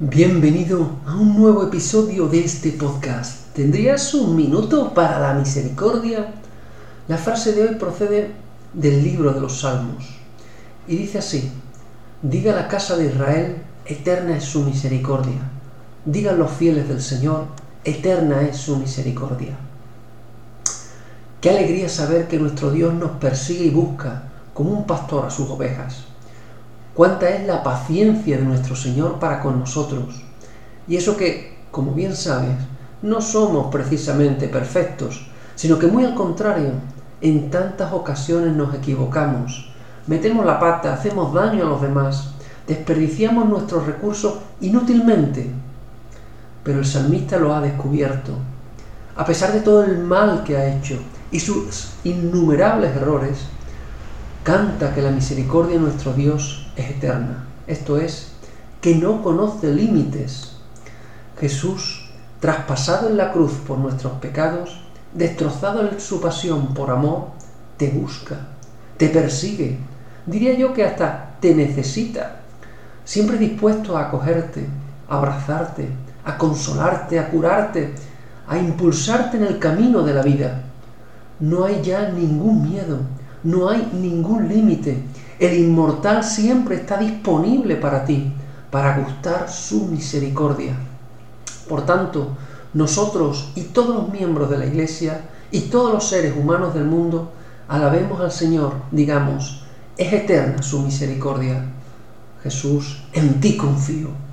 Bienvenido a un nuevo episodio de este podcast. ¿Tendrías un minuto para la misericordia? La frase de hoy procede del libro de los Salmos y dice así, diga la casa de Israel, eterna es su misericordia. Digan los fieles del Señor, eterna es su misericordia. Qué alegría saber que nuestro Dios nos persigue y busca como un pastor a sus ovejas cuánta es la paciencia de nuestro Señor para con nosotros. Y eso que, como bien sabes, no somos precisamente perfectos, sino que muy al contrario, en tantas ocasiones nos equivocamos, metemos la pata, hacemos daño a los demás, desperdiciamos nuestros recursos inútilmente. Pero el salmista lo ha descubierto. A pesar de todo el mal que ha hecho y sus innumerables errores, canta que la misericordia de nuestro Dios es eterna. Esto es, que no conoce límites. Jesús, traspasado en la cruz por nuestros pecados, destrozado en su pasión por amor, te busca, te persigue, diría yo que hasta te necesita, siempre dispuesto a acogerte, a abrazarte, a consolarte, a curarte, a impulsarte en el camino de la vida. No hay ya ningún miedo, no hay ningún límite. El inmortal siempre está disponible para ti, para gustar su misericordia. Por tanto, nosotros y todos los miembros de la Iglesia y todos los seres humanos del mundo, alabemos al Señor, digamos, es eterna su misericordia. Jesús, en ti confío.